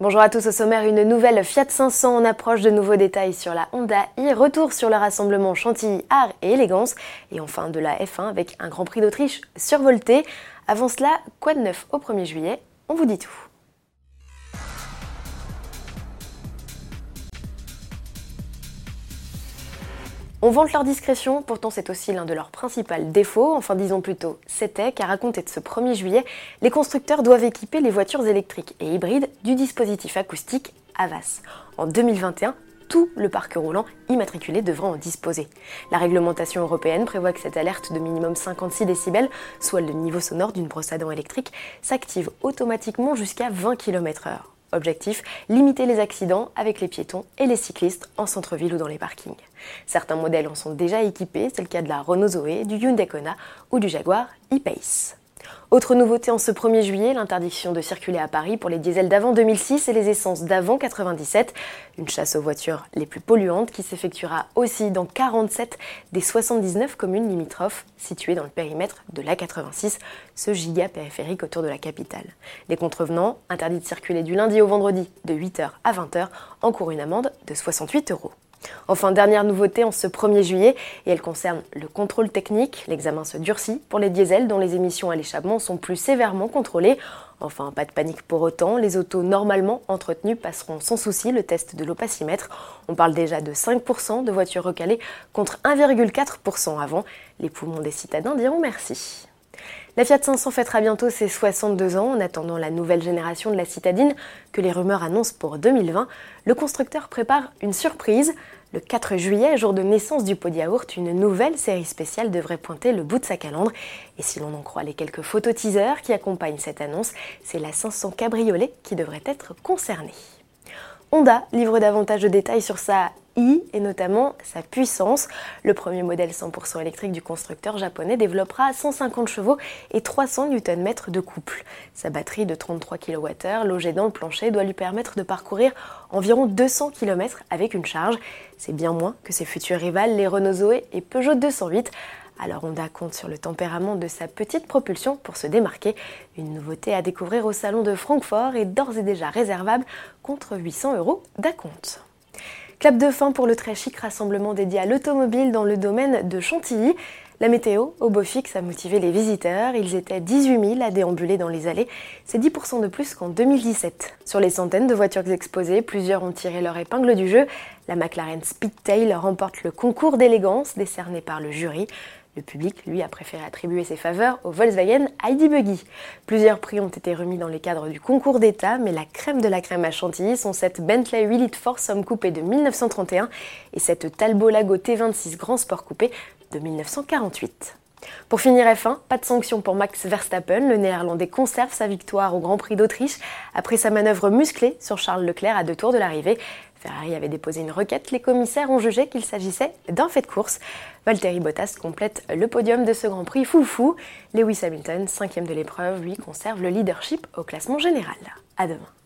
Bonjour à tous au sommaire, une nouvelle Fiat 500 en approche de nouveaux détails sur la Honda i, retour sur le rassemblement Chantilly Art et Élégance, et enfin de la F1 avec un Grand Prix d'Autriche survolté. Avant cela, quoi de neuf au 1er juillet? On vous dit tout. On vante leur discrétion, pourtant c'est aussi l'un de leurs principaux défauts, enfin disons plutôt c'était, car à compter de ce 1er juillet, les constructeurs doivent équiper les voitures électriques et hybrides du dispositif acoustique Avas. En 2021, tout le parc roulant immatriculé devra en disposer. La réglementation européenne prévoit que cette alerte de minimum 56 décibels, soit le niveau sonore d'une brosse à dents électrique, s'active automatiquement jusqu'à 20 km/h. Objectif, limiter les accidents avec les piétons et les cyclistes en centre-ville ou dans les parkings. Certains modèles en sont déjà équipés, c'est le cas de la Renault Zoé, du Hyundai Kona ou du Jaguar e-Pace. Autre nouveauté en ce 1er juillet, l'interdiction de circuler à Paris pour les diesels d'avant 2006 et les essences d'avant 97. Une chasse aux voitures les plus polluantes qui s'effectuera aussi dans 47 des 79 communes limitrophes situées dans le périmètre de l'A86, ce giga périphérique autour de la capitale. Les contrevenants, interdits de circuler du lundi au vendredi de 8h à 20h, encourent une amende de 68 euros. Enfin, dernière nouveauté en ce 1er juillet, et elle concerne le contrôle technique. L'examen se durcit pour les diesels dont les émissions à l'échappement sont plus sévèrement contrôlées. Enfin, pas de panique pour autant, les autos normalement entretenues passeront sans souci le test de l'opacimètre. On parle déjà de 5% de voitures recalées contre 1,4% avant. Les poumons des citadins diront merci. La Fiat 500 fêtera bientôt ses 62 ans en attendant la nouvelle génération de la citadine que les rumeurs annoncent pour 2020. Le constructeur prépare une surprise. Le 4 juillet, jour de naissance du pot de yaourt, une nouvelle série spéciale devrait pointer le bout de sa calandre. Et si l'on en croit les quelques photos teasers qui accompagnent cette annonce, c'est la 500 Cabriolet qui devrait être concernée. Honda livre davantage de détails sur sa et notamment sa puissance. Le premier modèle 100% électrique du constructeur japonais développera 150 chevaux et 300 Nm de couple. Sa batterie de 33 kWh logée dans le plancher doit lui permettre de parcourir environ 200 km avec une charge. C'est bien moins que ses futurs rivales les Renault Zoé et Peugeot 208. Alors Honda compte sur le tempérament de sa petite propulsion pour se démarquer. Une nouveauté à découvrir au salon de Francfort est d'ores et déjà réservable contre 800 euros d'acompte. Clap de fin pour le très chic rassemblement dédié à l'automobile dans le domaine de Chantilly. La météo au beau fixe a motivé les visiteurs. Ils étaient 18 000 à déambuler dans les allées. C'est 10% de plus qu'en 2017. Sur les centaines de voitures exposées, plusieurs ont tiré leur épingle du jeu. La McLaren Speedtail remporte le concours d'élégance décerné par le jury. Le public, lui, a préféré attribuer ses faveurs au Volkswagen ID Buggy. Plusieurs prix ont été remis dans le cadre du concours d'État, mais la crème de la crème à Chantilly sont cette Bentley 8 litres Force Homme coupé de 1931 et cette Talbot Lago T26 Grand Sport coupé de 1948. Pour finir F1, pas de sanction pour Max Verstappen. Le néerlandais conserve sa victoire au Grand Prix d'Autriche après sa manœuvre musclée sur Charles Leclerc à deux tours de l'arrivée. Ferrari avait déposé une requête, les commissaires ont jugé qu'il s'agissait d'un fait de course. Valtteri Bottas complète le podium de ce Grand Prix foufou. Lewis Hamilton, cinquième de l'épreuve, lui conserve le leadership au classement général. À demain.